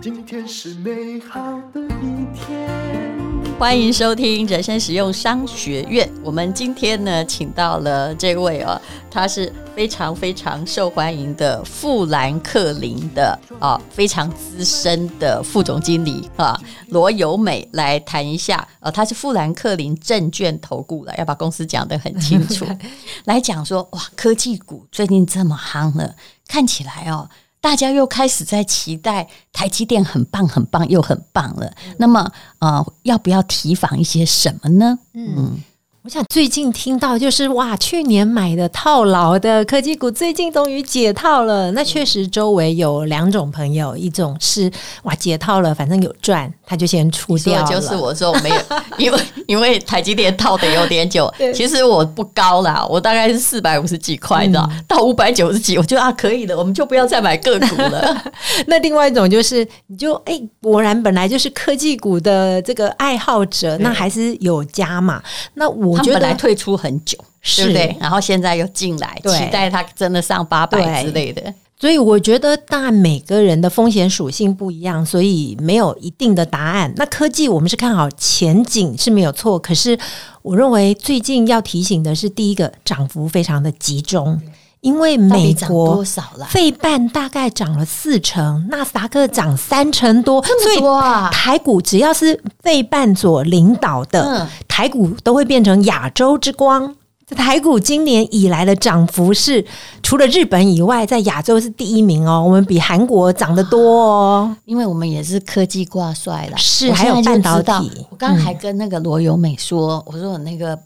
今天是美好的一天。欢迎收听人生实用商学院。我们今天呢，请到了这位哦，他是非常非常受欢迎的富兰克林的啊，非常资深的副总经理啊，罗友美来谈一下。呃，他是富兰克林证券投顾的，要把公司讲得很清楚。来讲说，哇，科技股最近这么夯了，看起来哦。大家又开始在期待台积电很棒、很棒又很棒了。那么，呃，要不要提防一些什么呢？嗯。我想最近听到就是哇，去年买的套牢的科技股，最近终于解套了。那确实周围有两种朋友，一种是哇解套了，反正有赚，他就先出掉了。就是我说我没有，因为因为台积电套的有点久。其实我不高啦，我大概是四百五十几块的，嗯、到五百九十几，我觉得啊可以的，我们就不要再买个股了。那另外一种就是，你就哎、欸，果然本来就是科技股的这个爱好者，那还是有加码。那我。他本来退出很久，对不对？然后现在又进来，期待他真的上八百之类的。所以我觉得，当然每个人的风险属性不一样，所以没有一定的答案。那科技我们是看好前景是没有错，可是我认为最近要提醒的是，第一个涨幅非常的集中。因为美国费半大概涨了四成，纳斯达克涨三成多，这么多啊！所以台股只要是费半所领导的，台股都会变成亚洲之光。台股今年以来的涨幅是除了日本以外，在亚洲是第一名哦。我们比韩国涨得多哦，因为我们也是科技挂帅了。是，还有半导体。我刚刚还跟那个罗友美说，我说我那个。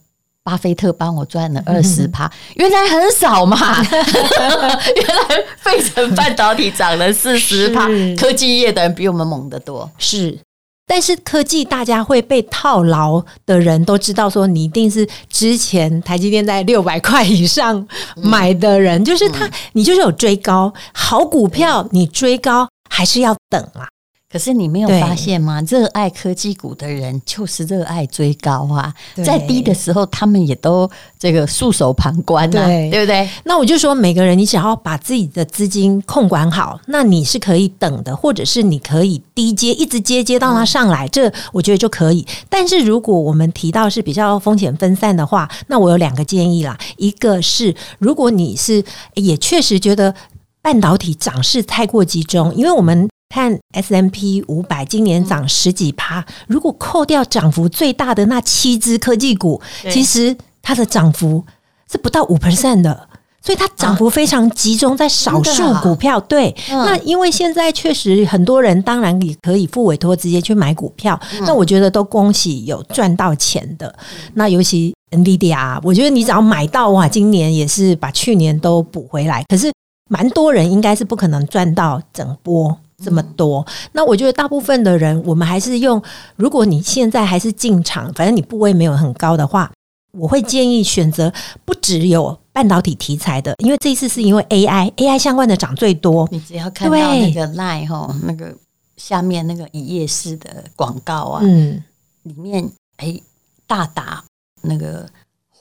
巴菲特帮我赚了二十趴，原来很少嘛！原来费城半导体涨了四十趴，科技业的人比我们猛得多。是，但是科技大家会被套牢的人都知道，说你一定是之前台积电在六百块以上买的人，嗯、就是他，你就是有追高好股票，你追高还是要等啊。可是你没有发现吗？热爱科技股的人就是热爱追高啊，在低的时候他们也都这个束手旁观啊，对，对不对？那我就说，每个人你只要把自己的资金控管好，那你是可以等的，或者是你可以低接，一直接接到它上来，这我觉得就可以。但是如果我们提到是比较风险分散的话，那我有两个建议啦，一个是如果你是也确实觉得半导体涨势太过集中，因为我们。看 S&P 五百今年涨十几趴，如果扣掉涨幅最大的那七只科技股，其实它的涨幅是不到五 percent 的，所以它涨幅非常集中在少数股票。对，那因为现在确实很多人当然也可以付委托直接去买股票，那我觉得都恭喜有赚到钱的。那尤其 NVIDIA，我觉得你只要买到哇，今年也是把去年都补回来。可是蛮多人应该是不可能赚到整波。这么多，那我觉得大部分的人，我们还是用。如果你现在还是进场，反正你部位没有很高的话，我会建议选择不只有半导体题材的，因为这一次是因为 AI，AI 相关的涨最多。你只要看到那个 line 哈，那个下面那个一页式的广告啊，嗯，里面哎大打那个。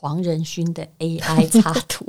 黄仁勋的 AI 插图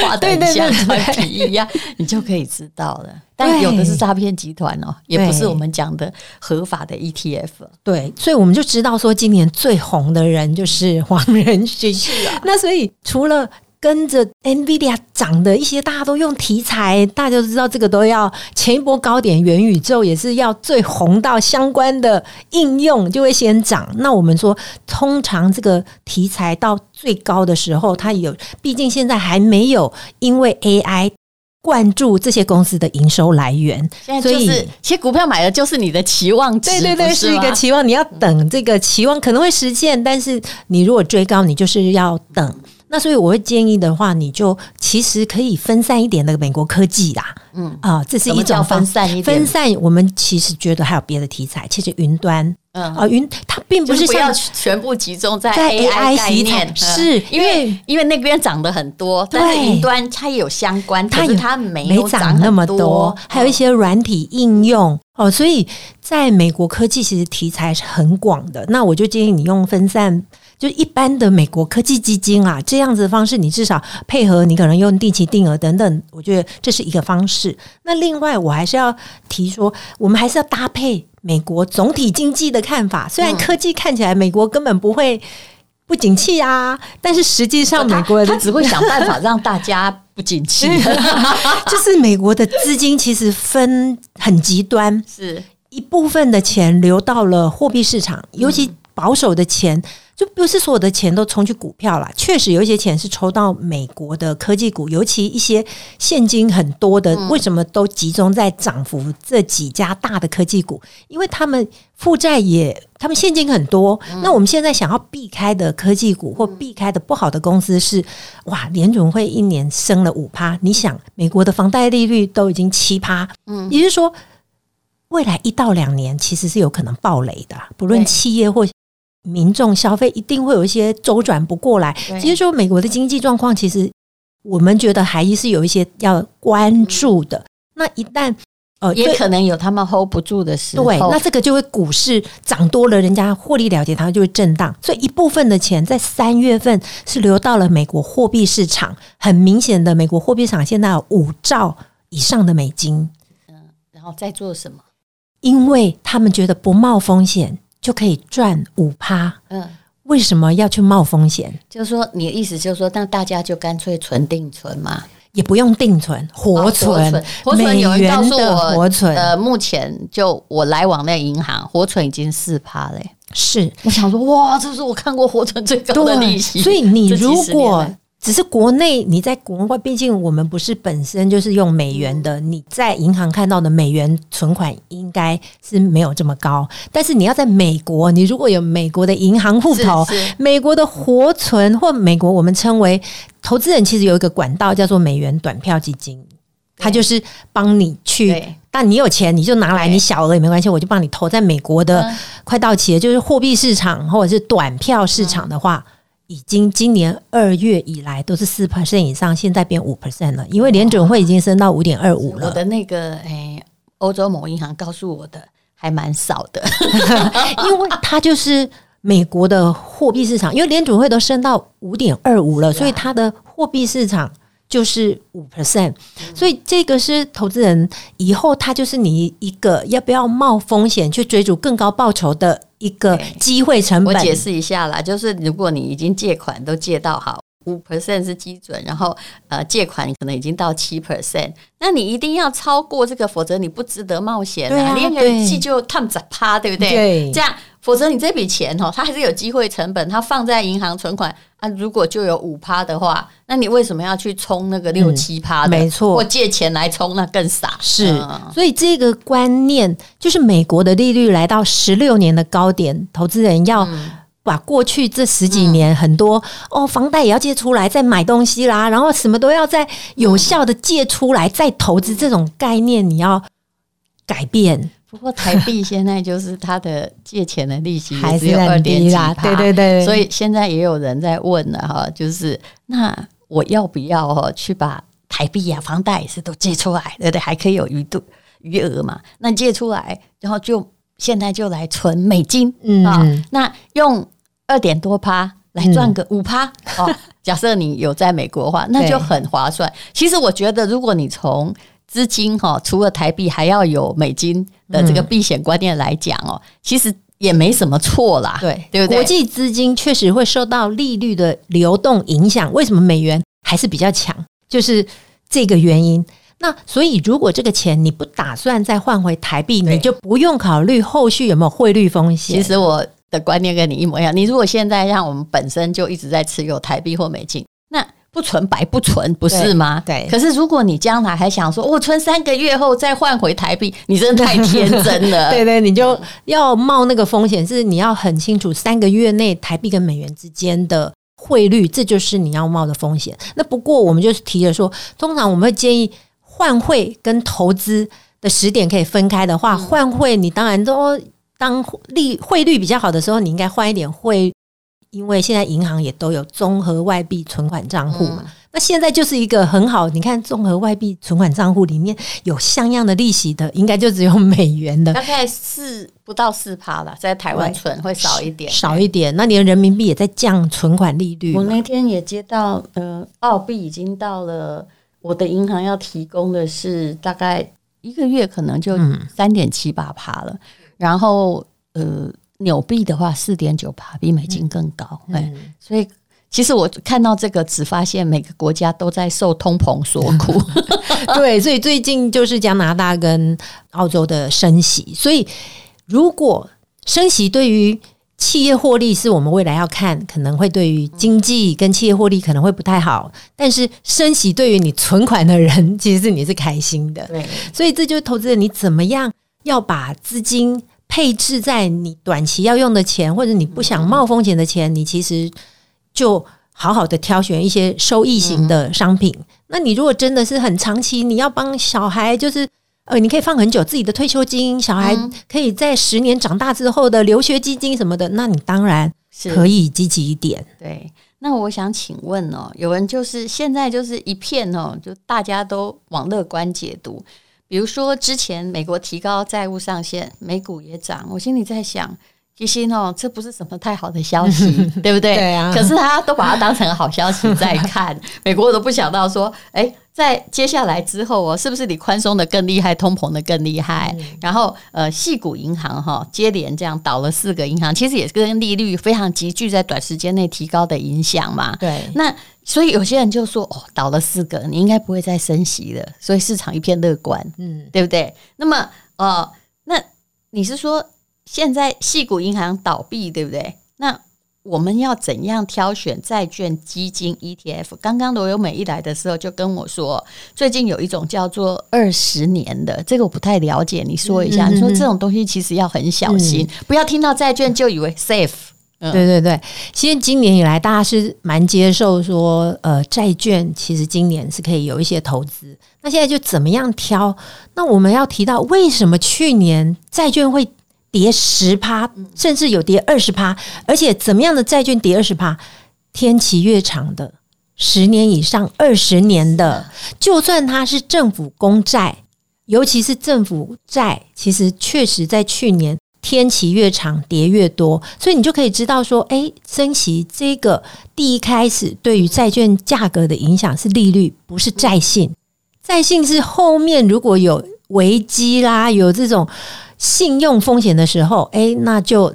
画的像专题一样，你就可以知道了。但有的是诈骗集团哦，也不是我们讲的合法的 ETF。对，所以我们就知道说，今年最红的人就是黄仁勋。是啊，那所以除了。跟着 NVIDIA 涨的一些，大家都用题材，大家都知道这个都要前一波高点，元宇宙也是要最红到相关的应用就会先涨。那我们说，通常这个题材到最高的时候，它有，毕竟现在还没有因为 AI 灌注这些公司的营收来源，所以其实股票买的就是你的期望值，对对对，是，是一个期望，你要等这个期望可能会实现，但是你如果追高，你就是要等。那所以我会建议的话，你就其实可以分散一点那个美国科技啦，嗯啊，这是一种分散一点。分散，我们其实觉得还有别的题材，其实云端，嗯啊，云它并不是不要全部集中在 AI 概念，是因为因为那边涨得很多，但是云端它也有相关，它它没没涨那么多，还有一些软体应用哦，所以在美国科技其实题材是很广的。那我就建议你用分散。就一般的美国科技基金啊，这样子的方式，你至少配合你可能用定期定额等等，我觉得这是一个方式。那另外，我还是要提说，我们还是要搭配美国总体经济的看法。虽然科技看起来美国根本不会不景气啊，但是实际上美国他只会想办法让大家不景气。就是美国的资金其实分很极端，是一部分的钱流到了货币市场，尤其保守的钱。就不是所有的钱都冲去股票了，确实有一些钱是抽到美国的科技股，尤其一些现金很多的，为什么都集中在涨幅这几家大的科技股？因为他们负债也，他们现金很多。那我们现在想要避开的科技股或避开的不好的公司是，哇，联准会一年升了五趴，你想美国的房贷利率都已经七趴，嗯，也就是说未来一到两年其实是有可能暴雷的，不论企业或。民众消费一定会有一些周转不过来。其实说美国的经济状况，其实我们觉得还是有一些要关注的。那一旦呃，也可能有他们 hold 不住的时候，对，那这个就会股市涨多了，人家获利了结，它就会震荡。所以一部分的钱在三月份是流到了美国货币市场，很明显的，美国货币市场现在有五兆以上的美金。嗯，然后在做什么？因为他们觉得不冒风险。就可以赚五趴，嗯，为什么要去冒风险？就是说，你的意思就是说，那大家就干脆存定存嘛，也不用定存，活存，哦、活存。有人告诉我，活存，呃，目前就我来往那银行，活存已经四趴嘞。是，我想说，哇，这是我看过活存最高的利息。所以你如果只是国内，你在国外，毕竟我们不是本身就是用美元的。你在银行看到的美元存款应该是没有这么高，但是你要在美国，你如果有美国的银行户头，美国的活存或美国我们称为投资人，其实有一个管道叫做美元短票基金，它就是帮你去，但你有钱你就拿来，你小额也没关系，我就帮你投在美国的快到期的，就是货币市场或者是短票市场的话。已经今年二月以来都是四 percent 以上，现在变五 percent 了，因为联准会已经升到五点二五了。我的那个诶，欧洲某银行告诉我的还蛮少的，因为它就是美国的货币市场，因为联准会都升到五点二五了，所以它的货币市场。就是五 percent，所以这个是投资人以后他就是你一个要不要冒风险去追逐更高报酬的一个机会成本。我解释一下啦，就是如果你已经借款都借到好五 percent 是基准，然后呃借款可能已经到七 percent，那你一定要超过这个，否则你不值得冒险啊！连个气就烫着趴，对不对？对，这样。否则你这笔钱哦，它还是有机会成本，它放在银行存款啊，如果就有五趴的话，那你为什么要去冲那个六七趴的？没错，或借钱来冲，那更傻。是，所以这个观念就是美国的利率来到十六年的高点，投资人要把过去这十几年很多哦，房贷也要借出来再买东西啦，然后什么都要再有效的借出来再投资，这种概念你要改变。不过台币现在就是它的借钱的利息还是有二点几趴，对对对，所以现在也有人在问了哈，就是那我要不要哈去把台币啊房贷也是都借出来，对不对？还可以有余度余额嘛？那借出来，然后就现在就来存美金，嗯啊，那用二点多趴来赚个五趴哦。假设你有在美国的话，那就很划算。其实我觉得，如果你从资金哈，除了台币，还要有美金的这个避险观念来讲哦，其实也没什么错啦，对对不对？国际资金确实会受到利率的流动影响，为什么美元还是比较强？就是这个原因。那所以，如果这个钱你不打算再换回台币，你就不用考虑后续有没有汇率风险。其实我的观念跟你一模一样。你如果现在让我们本身就一直在持有台币或美金，那不存白不存，不是吗？对。对，可是如果你将来还想说，我存三个月后再换回台币，你真的太天真了。对对，你就要冒那个风险，是你要很清楚三个月内台币跟美元之间的汇率，这就是你要冒的风险。那不过我们就是提了说，通常我们会建议换汇跟投资的时点可以分开的话，换汇你当然都当利汇率比较好的时候，你应该换一点汇。因为现在银行也都有综合外币存款账户嘛。嗯那现在就是一个很好，你看综合外币存款账户里面有像样的利息的，应该就只有美元的，大概四不到四趴了，在台湾存会少一点，少一点。那连人民币也在降存款利率。我那天也接到，呃，澳币已经到了，我的银行要提供的是大概一个月可能就三点七八趴了，嗯、然后呃，纽币的话四点九趴，比美金更高，哎、嗯，所以。其实我看到这个，只发现每个国家都在受通膨所苦。对，所以最近就是加拿大跟澳洲的升息。所以，如果升息对于企业获利是我们未来要看，可能会对于经济跟企业获利可能会不太好。但是升息对于你存款的人，其实是你是开心的。对，所以这就是投资人你怎么样要把资金配置在你短期要用的钱，或者你不想冒风险的钱，你其实。就好好的挑选一些收益型的商品。嗯、那你如果真的是很长期，你要帮小孩，就是呃，你可以放很久自己的退休金，小孩可以在十年长大之后的留学基金什么的，那你当然可以积极一点。对，那我想请问哦，有人就是现在就是一片哦，就大家都往乐观解读，比如说之前美国提高债务上限，美股也涨，我心里在想。其实哦，这不是什么太好的消息，对不对？对啊。可是他都把它当成好消息在看，美国我都不想到说，哎，在接下来之后哦，是不是你宽松的更厉害，通膨的更厉害？嗯、然后呃，细谷银行哈接连这样倒了四个银行，其实也是跟利率非常急剧在短时间内提高的影响嘛。对。那所以有些人就说，哦，倒了四个，你应该不会再升息了，所以市场一片乐观，嗯，对不对？那么呃，那你是说？现在细谷银行倒闭，对不对？那我们要怎样挑选债券基金 ETF？刚刚罗友美一来的时候就跟我说，最近有一种叫做二十年的，这个我不太了解，你说一下。你说这种东西其实要很小心，不要听到债券就以为 safe。对对对，其实今年以来大家是蛮接受说，呃，债券其实今年是可以有一些投资。那现在就怎么样挑？那我们要提到为什么去年债券会？跌十趴，甚至有跌二十趴，而且怎么样的债券跌二十趴？天期越长的，十年以上、二十年的，就算它是政府公债，尤其是政府债，其实确实在去年天期越长跌越多，所以你就可以知道说，哎，升息这个第一开始对于债券价格的影响是利率，不是债信。债信是后面如果有危机啦，有这种。信用风险的时候，哎，那就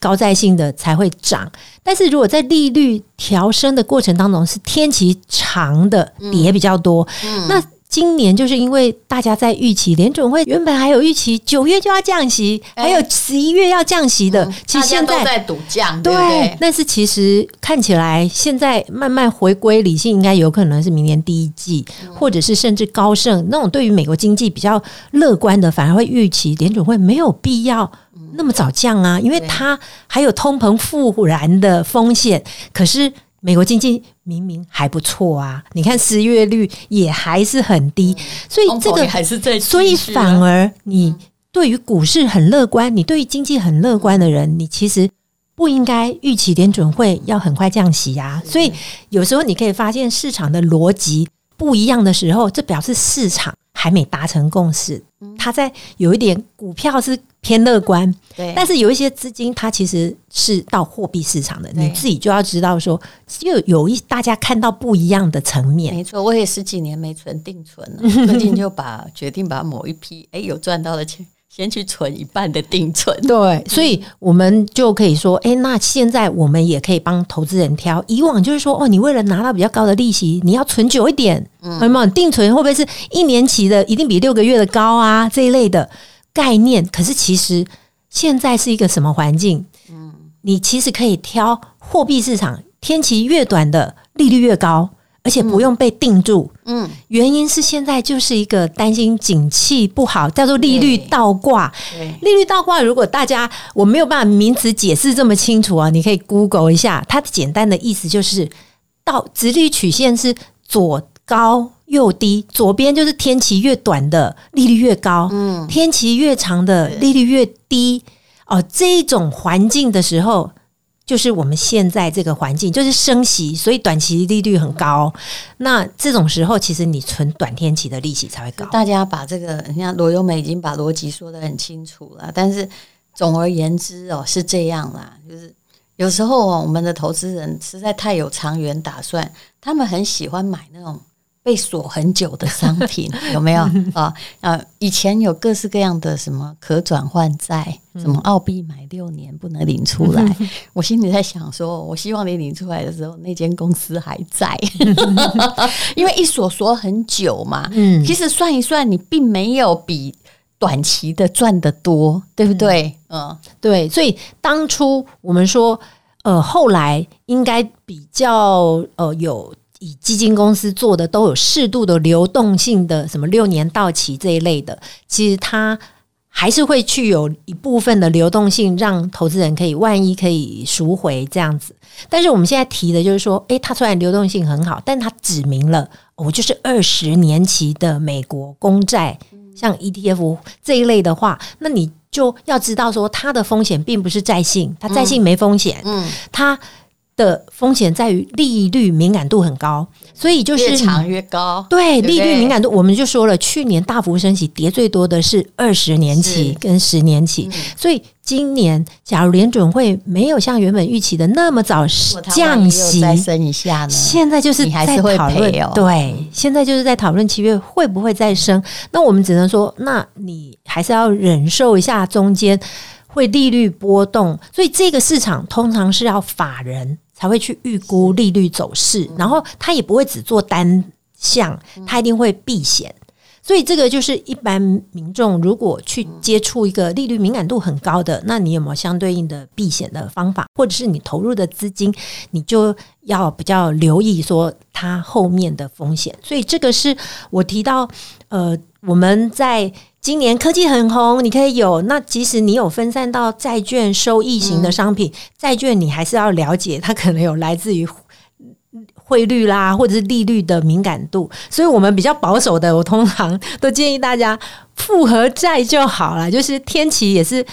高债性的才会涨。但是如果在利率调升的过程当中，是天期长的跌比较多，嗯嗯、那。今年就是因为大家在预期联准会原本还有预期九月就要降息，还有十一月要降息的，其实现在都在赌降，对，但是其实看起来现在慢慢回归理性，应该有可能是明年第一季，或者是甚至高盛那种对于美国经济比较乐观的，反而会预期联准会没有必要那么早降啊，因为它还有通膨复燃的风险，可是。美国经济明明还不错啊，你看失业率也还是很低，所以这个还是在，所以反而你对于股市很乐观，你对于经济很乐观的人，你其实不应该预期联准会要很快降息啊。所以有时候你可以发现市场的逻辑不一样的时候，这表示市场还没达成共识，它在有一点股票是。偏乐观，对，但是有一些资金，它其实是到货币市场的，你自己就要知道说，又有一大家看到不一样的层面。没错，我也十几年没存定存了，最近就把决定把某一批哎有赚到的钱，先去存一半的定存。对，所以我们就可以说，哎，那现在我们也可以帮投资人挑。以往就是说，哦，你为了拿到比较高的利息，你要存久一点，嗯，有没有？定存会不会是一年期的，一定比六个月的高啊？这一类的。概念，可是其实现在是一个什么环境？嗯，你其实可以挑货币市场，天期越短的利率越高，而且不用被定住。嗯，原因是现在就是一个担心景气不好，叫做利率倒挂。利率倒挂，如果大家我没有办法名词解释这么清楚啊，你可以 Google 一下，它的简单的意思就是倒殖利率曲线是左高。又低，左边就是天期越短的利率越高，嗯，天期越长的利率越低。哦，这种环境的时候，就是我们现在这个环境，就是升息，所以短期利率很高。那这种时候，其实你存短天期的利息才会高。大家把这个，你看罗优美已经把逻辑说得很清楚了。但是总而言之哦，是这样啦，就是有时候哦，我们的投资人实在太有长远打算，他们很喜欢买那种。被锁很久的商品 有没有啊？啊，以前有各式各样的什么可转换债，什么澳币买六年不能领出来。我心里在想说，我希望你领出来的时候，那间公司还在，因为一锁锁很久嘛。嗯，其实算一算，你并没有比短期的赚得多，对不对？嗯，对。所以当初我们说，呃，后来应该比较呃有。以基金公司做的都有适度的流动性的，什么六年到期这一类的，其实它还是会去有一部分的流动性，让投资人可以万一可以赎回这样子。但是我们现在提的就是说，诶，它虽然流动性很好，但它指明了我就是二十年期的美国公债，像 ETF 这一类的话，那你就要知道说，它的风险并不是债性，它债性没风险，嗯，它。的风险在于利率敏感度很高，所以就是越长越高。对，利率敏感度，我们就说了，去年大幅升息，跌最多的是二十年期跟十年期。嗯、所以今年，假如联准会没有像原本预期的那么早降息，再升一下呢？现在就是在讨论，哦、对，现在就是在讨论七月会不会再升。那我们只能说，那你还是要忍受一下中间会利率波动。所以这个市场通常是要法人。才会去预估利率走势，然后他也不会只做单项，他一定会避险。所以这个就是一般民众如果去接触一个利率敏感度很高的，那你有没有相对应的避险的方法，或者是你投入的资金，你就要比较留意说它后面的风险。所以这个是我提到，呃，我们在。今年科技很红，你可以有。那即使你有分散到债券收益型的商品，债券你还是要了解，它可能有来自于汇率啦，或者是利率的敏感度。所以我们比较保守的，我通常都建议大家复合债就好了，就是天期也是。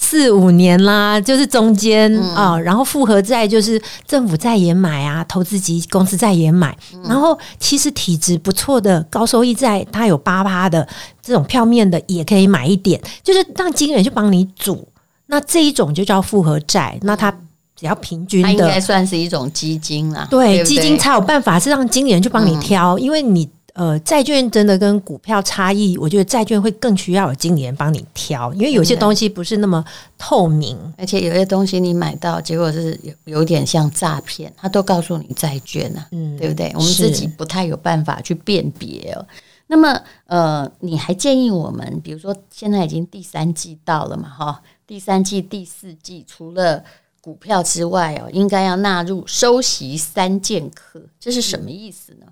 四五年啦，就是中间啊、嗯。哦，然后复合债就是政府债也买啊，投资级公司债也买，嗯、然后其实体质不错的高收益债，它有八八的这种票面的也可以买一点，就是让经纪人去帮你组，那这一种就叫复合债，那它比较平均的，它应该算是一种基金啦，对，基金才有办法是让经纪人去帮你挑，嗯、因为你。呃，债券真的跟股票差异，我觉得债券会更需要有经理人帮你挑，因为有些东西不是那么透明，而且有些东西你买到，结果是有有点像诈骗，他都告诉你债券啊，嗯，对不对？我们自己不太有办法去辨别哦。那么，呃，你还建议我们，比如说现在已经第三季到了嘛，哈，第三季、第四季除了股票之外哦，应该要纳入收息三剑客，这是什么意思呢？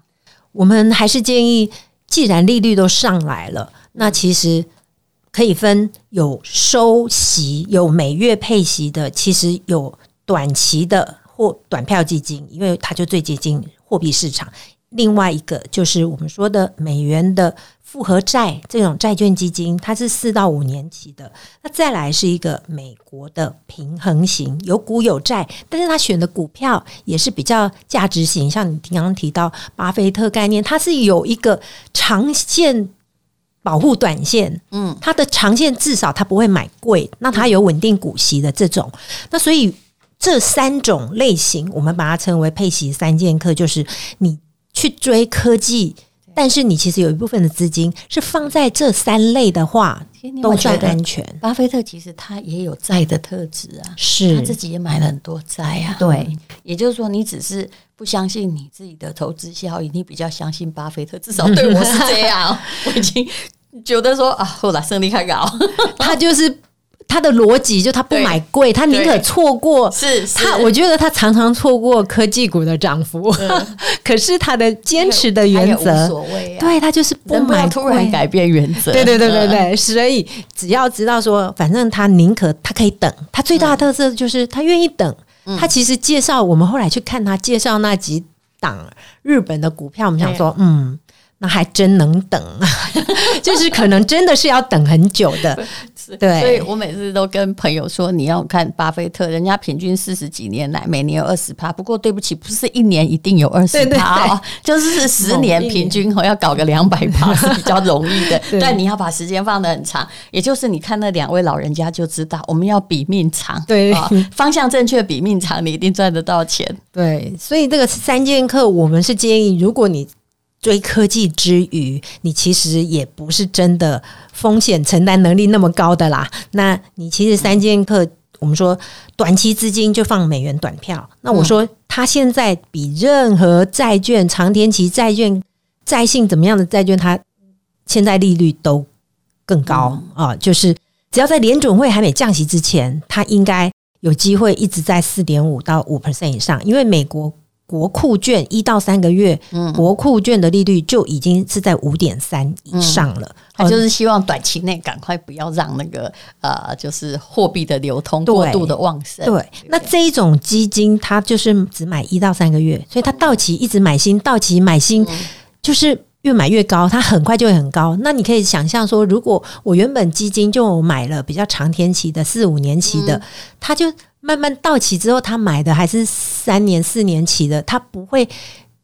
我们还是建议，既然利率都上来了，那其实可以分有收息、有每月配息的，其实有短期的或短票基金，因为它就最接近货币市场。另外一个就是我们说的美元的复合债这种债券基金，它是四到五年期的。那再来是一个美国的平衡型，有股有债，但是他选的股票也是比较价值型，像你刚刚提到巴菲特概念，它是有一个长线保护短线，嗯，它的长线至少它不会买贵，那它有稳定股息的这种，那所以这三种类型，我们把它称为配息三剑客，就是你。去追科技，但是你其实有一部分的资金是放在这三类的话，都算安全。巴菲特其实他也有债的特质啊，是他自己也买了很多债啊。对，也就是说，你只是不相信你自己的投资效益，你比较相信巴菲特。至少对我是这样，我已经觉得说啊，后来胜利开搞，他就是。他的逻辑就他不买贵，他宁可错过。是他，我觉得他常常错过科技股的涨幅。可是他的坚持的原则，所谓。对，他就是不买，突然改变原则。对对对对对，所以只要知道说，反正他宁可他可以等。他最大的特色就是他愿意等。他其实介绍我们后来去看他介绍那几档日本的股票，我们想说，嗯。那还真能等，就是可能真的是要等很久的。是，对，所以我每次都跟朋友说，你要看巴菲特，人家平均四十几年来每年有二十趴，不过对不起，不是一年一定有二十趴哦，就是十年平均要搞个两百趴是比较容易的，但你要把时间放得很长，也就是你看那两位老人家就知道，我们要比命长，对，方向正确比命长，你一定赚得到钱，对，所以这个三剑客，我们是建议，如果你。追科技之余，你其实也不是真的风险承担能力那么高的啦。那你其实三剑客，我们说短期资金就放美元短票。那我说，它现在比任何债券、长天期债券、债性怎么样的债券，它现在利率都更高啊。就是只要在联准会还没降息之前，它应该有机会一直在四点五到五 percent 以上，因为美国。国库券一到三个月，嗯，国库券的利率就已经是在五点三以上了。他、嗯、就是希望短期内赶快不要让那个呃，就是货币的流通过度的旺盛。对，对那这一种基金，它就是只买一到三个月，所以它到期一直买新，到期买新，就是越买越高，它很快就会很高。那你可以想象说，如果我原本基金就买了比较长天期的四五年期的，它就。慢慢到期之后，他买的还是三年、四年期的，他不会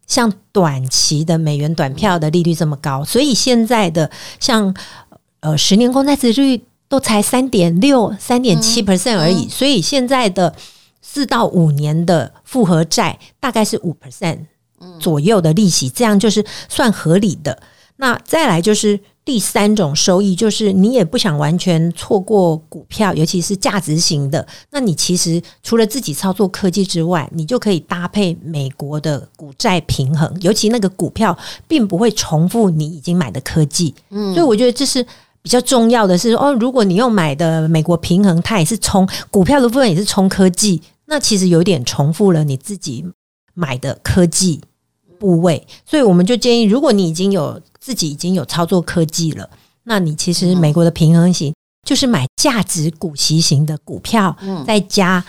像短期的美元短票的利率这么高。所以现在的像呃十年公债殖率都才三点六、三点七 percent 而已。所以现在的四到五年的复合债大概是五 percent 左右的利息，这样就是算合理的。那再来就是。第三种收益就是你也不想完全错过股票，尤其是价值型的。那你其实除了自己操作科技之外，你就可以搭配美国的股债平衡，尤其那个股票并不会重复你已经买的科技。嗯，所以我觉得这是比较重要的是哦，如果你用买的美国平衡，它也是冲股票的部分也是冲科技，那其实有点重复了你自己买的科技部位。所以我们就建议，如果你已经有。自己已经有操作科技了，那你其实美国的平衡型就是买价值股息型的股票，嗯再加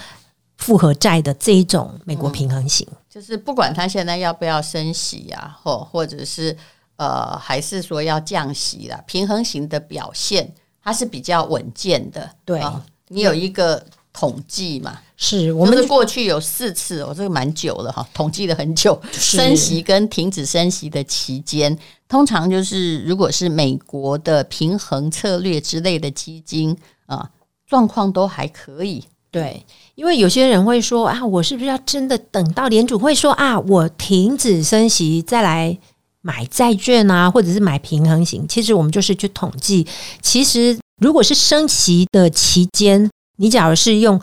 复合债的这一种美国平衡型，就是不管它现在要不要升息呀，或或者是呃，还是说要降息啦，平衡型的表现它是比较稳健的。对，你有一个统计嘛？是我们是过去有四次，我这个蛮久了哈，统计了很久，升息跟停止升息的期间，通常就是如果是美国的平衡策略之类的基金啊，状况都还可以。对，因为有些人会说啊，我是不是要真的等到联储会说啊，我停止升息再来买债券啊，或者是买平衡型？其实我们就是去统计，其实如果是升息的期间，你假如是用。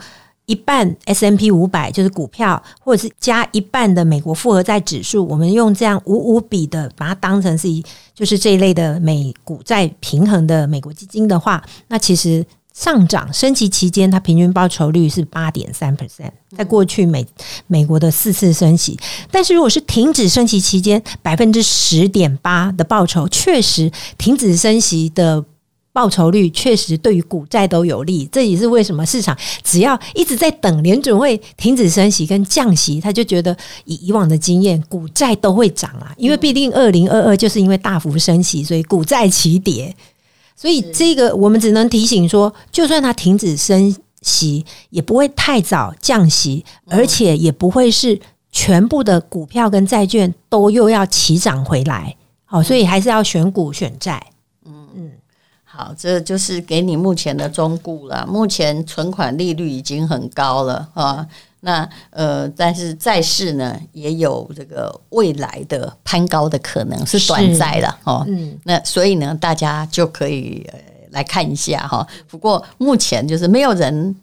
一半 S M P 五百就是股票，或者是加一半的美国复合债指数，我们用这样五五比的，把它当成是一就是这一类的美股债平衡的美国基金的话，那其实上涨升息期间，它平均报酬率是八点三 percent，在过去美美国的四次升息，但是如果是停止升息期间，百分之十点八的报酬，确实停止升息的。报酬率确实对于股债都有利，这也是为什么市场只要一直在等联准会停止升息跟降息，他就觉得以以往的经验，股债都会涨啊。因为毕竟二零二二就是因为大幅升息，所以股债齐跌。所以这个我们只能提醒说，就算它停止升息，也不会太早降息，而且也不会是全部的股票跟债券都又要齐涨回来。好，所以还是要选股选债。好，这就是给你目前的中顾了。目前存款利率已经很高了啊，那呃，但是债市呢也有这个未来的攀高的可能，是短债了哦。嗯，那所以呢，大家就可以来看一下哈。不过目前就是没有人。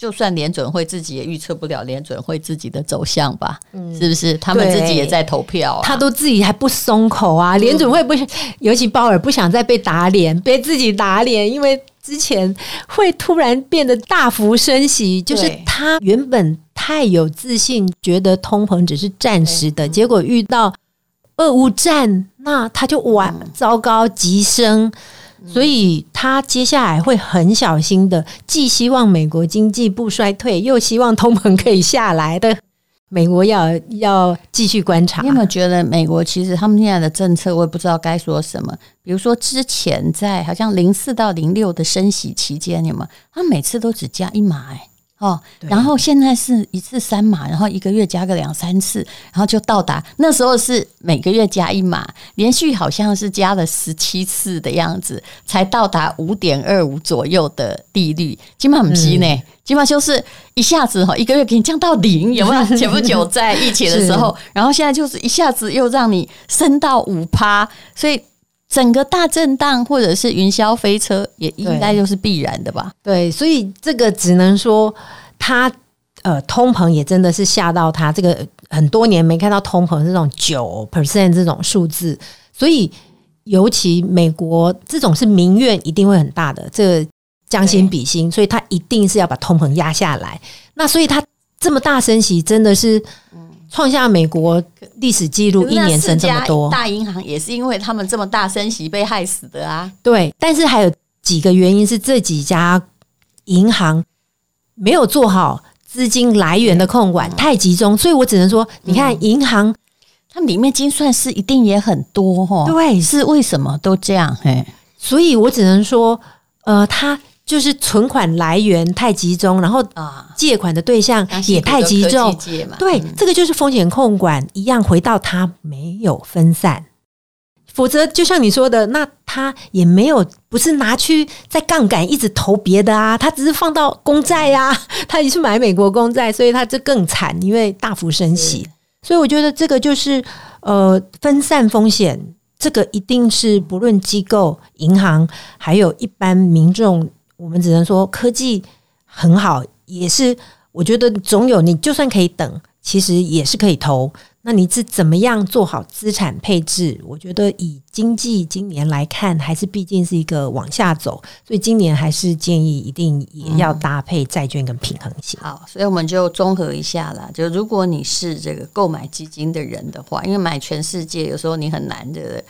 就算联准会自己也预测不了联准会自己的走向吧，嗯、是不是？他们自己也在投票，啊，他都自己还不松口啊。联准会不，尤其鲍尔不想再被打脸，被自己打脸，因为之前会突然变得大幅升息，就是他原本太有自信，觉得通膨只是暂时的，结果遇到俄乌战，那他就哇糟糕，急升。所以他接下来会很小心的，既希望美国经济不衰退，又希望通膨可以下来的 美国要要继续观察。你有没有觉得美国其实他们现在的政策，我也不知道该说什么。比如说之前在好像零四到零六的升息期间，有没有？他每次都只加一码，哎。哦，然后现在是一次三码，然后一个月加个两三次，然后就到达那时候是每个月加一码，连续好像是加了十七次的样子，才到达五点二五左右的利率。今晚不是呢，今晚就是一下子哈，一个月给你降到零，有没有？前不久在疫情的时候，然后现在就是一下子又让你升到五趴，所以。整个大震荡或者是云霄飞车，也应该就是必然的吧？对，所以这个只能说它呃，通膨也真的是吓到它。这个很多年没看到通膨这种九 percent 这种数字，所以尤其美国这种是民怨一定会很大的，这个将心比心，所以它一定是要把通膨压下来。那所以它这么大升息，真的是。创下美国历史记录，一年升这么多。大银行也是因为他们这么大升息被害死的啊。对，但是还有几个原因是这几家银行没有做好资金来源的控管，太集中，所以我只能说，你看银行，它里面精算师一定也很多哈。对，是为什么都这样？嘿，所以我只能说，呃，他。就是存款来源太集中，然后啊，借款的对象也太集中，对，这个就是风险控管一样，回到它没有分散，否则就像你说的，那他也没有不是拿去在杠杆一直投别的啊，他只是放到公债呀，他也是买美国公债，所以他这更惨，因为大幅升息，所以我觉得这个就是呃分散风险，这个一定是不论机构、银行还有一般民众。我们只能说科技很好，也是我觉得总有你就算可以等，其实也是可以投。那你是怎么样做好资产配置？我觉得以经济今年来看，还是毕竟是一个往下走，所以今年还是建议一定也要搭配债券跟平衡型。好，所以我们就综合一下啦。就如果你是这个购买基金的人的话，因为买全世界有时候你很难的。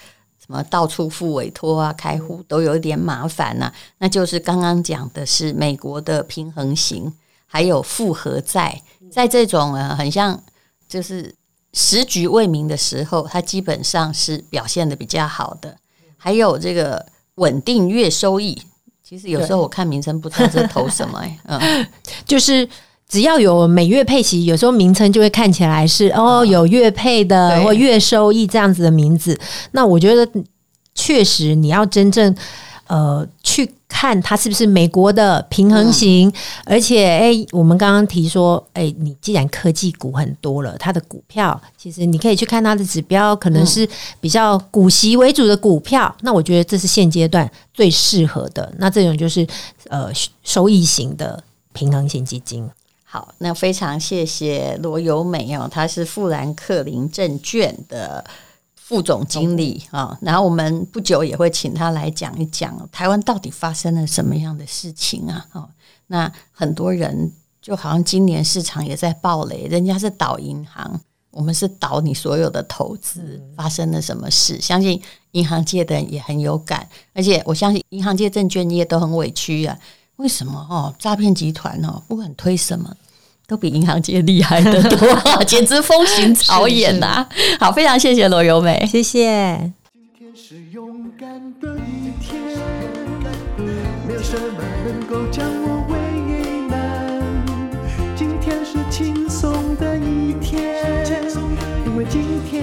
什么到处付委托啊，开户都有一点麻烦呐、啊。那就是刚刚讲的是美国的平衡型，还有复合债，在这种呃很像就是时局未明的时候，它基本上是表现的比较好的。还有这个稳定月收益，其实有时候我看名称不知道这投什么哎、欸，嗯，就是。只要有每月配息，有时候名称就会看起来是哦，有月配的或月收益这样子的名字。那我觉得确实你要真正呃去看它是不是美国的平衡型，而且诶，我们刚刚提说，诶，你既然科技股很多了，它的股票其实你可以去看它的指标，可能是比较股息为主的股票。那我觉得这是现阶段最适合的。那这种就是呃收益型的平衡型基金。好，那非常谢谢罗由美哦，她是富兰克林证券的副总经理啊。然后我们不久也会请她来讲一讲台湾到底发生了什么样的事情啊。哦，那很多人就好像今年市场也在暴雷，人家是倒银行，我们是倒你所有的投资，发生了什么事？相信银行界的人也很有感，而且我相信银行界、证券业都很委屈啊。为什么哦？诈骗集团哦，不管推什么，都比银行界厉害的多，简直风行草野呐、啊！好，非常谢谢罗由美，谢谢。今天是勇敢的一天，没有什么能够将我为难。今天是轻松的一天，因为今天